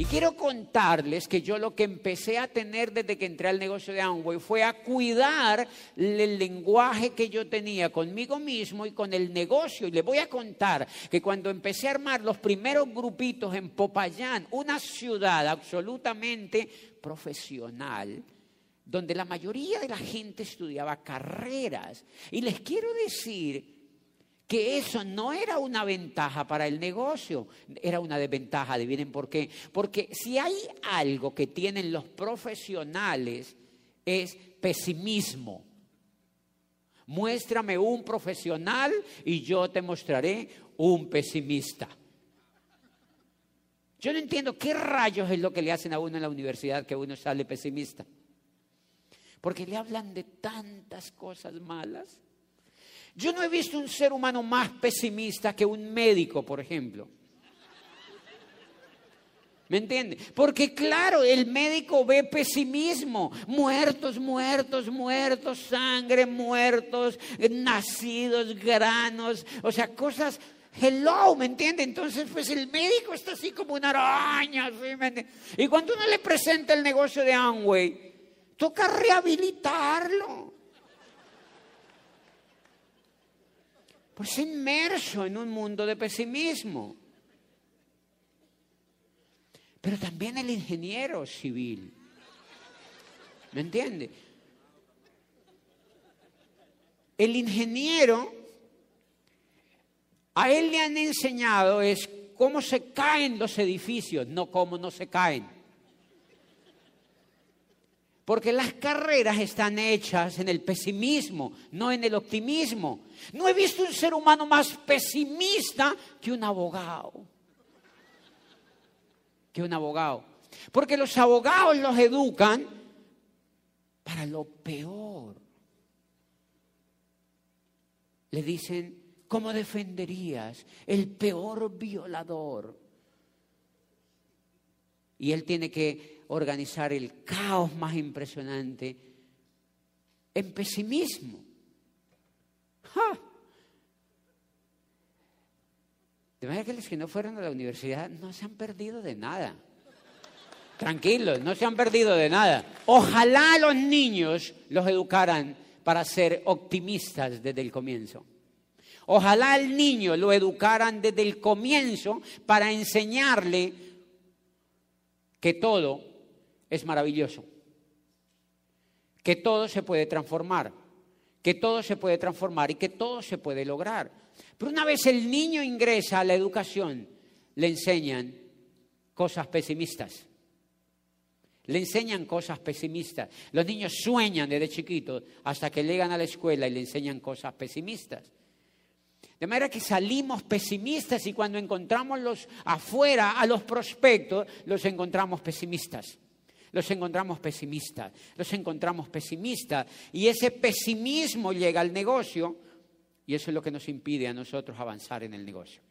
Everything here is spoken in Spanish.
Y quiero contarles que yo lo que empecé a tener desde que entré al negocio de Amway fue a cuidar el lenguaje que yo tenía conmigo mismo y con el negocio. Y les voy a contar que cuando empecé a armar los primeros grupitos en Popayán, una ciudad absolutamente profesional, donde la mayoría de la gente estudiaba carreras. Y les quiero decir que eso no era una ventaja para el negocio, era una desventaja. Adivinen por qué. Porque si hay algo que tienen los profesionales es pesimismo. Muéstrame un profesional y yo te mostraré un pesimista. Yo no entiendo qué rayos es lo que le hacen a uno en la universidad que uno sale pesimista. Porque le hablan de tantas cosas malas. Yo no he visto un ser humano más pesimista que un médico, por ejemplo. ¿Me entiende? Porque claro, el médico ve pesimismo, muertos, muertos, muertos, sangre, muertos, nacidos, granos, o sea, cosas, hello, ¿me entiende? Entonces, pues el médico está así como una araña, ¿sí? Y cuando uno le presenta el negocio de Amway, toca rehabilitarlo. Pues inmerso en un mundo de pesimismo. Pero también el ingeniero civil. ¿Me entiende? El ingeniero, a él le han enseñado es cómo se caen los edificios, no cómo no se caen. Porque las carreras están hechas en el pesimismo, no en el optimismo. No he visto un ser humano más pesimista que un abogado. Que un abogado. Porque los abogados los educan para lo peor. Le dicen, ¿cómo defenderías el peor violador? Y él tiene que organizar el caos más impresionante en pesimismo. De manera que los que no fueron a la universidad no se han perdido de nada. Tranquilos, no se han perdido de nada. Ojalá los niños los educaran para ser optimistas desde el comienzo. Ojalá al niño lo educaran desde el comienzo para enseñarle que todo es maravilloso. Que todo se puede transformar, que todo se puede transformar y que todo se puede lograr. Pero una vez el niño ingresa a la educación, le enseñan cosas pesimistas. Le enseñan cosas pesimistas. Los niños sueñan desde chiquitos hasta que llegan a la escuela y le enseñan cosas pesimistas. De manera que salimos pesimistas y cuando encontramos los afuera a los prospectos, los encontramos pesimistas los encontramos pesimistas, los encontramos pesimistas. Y ese pesimismo llega al negocio y eso es lo que nos impide a nosotros avanzar en el negocio.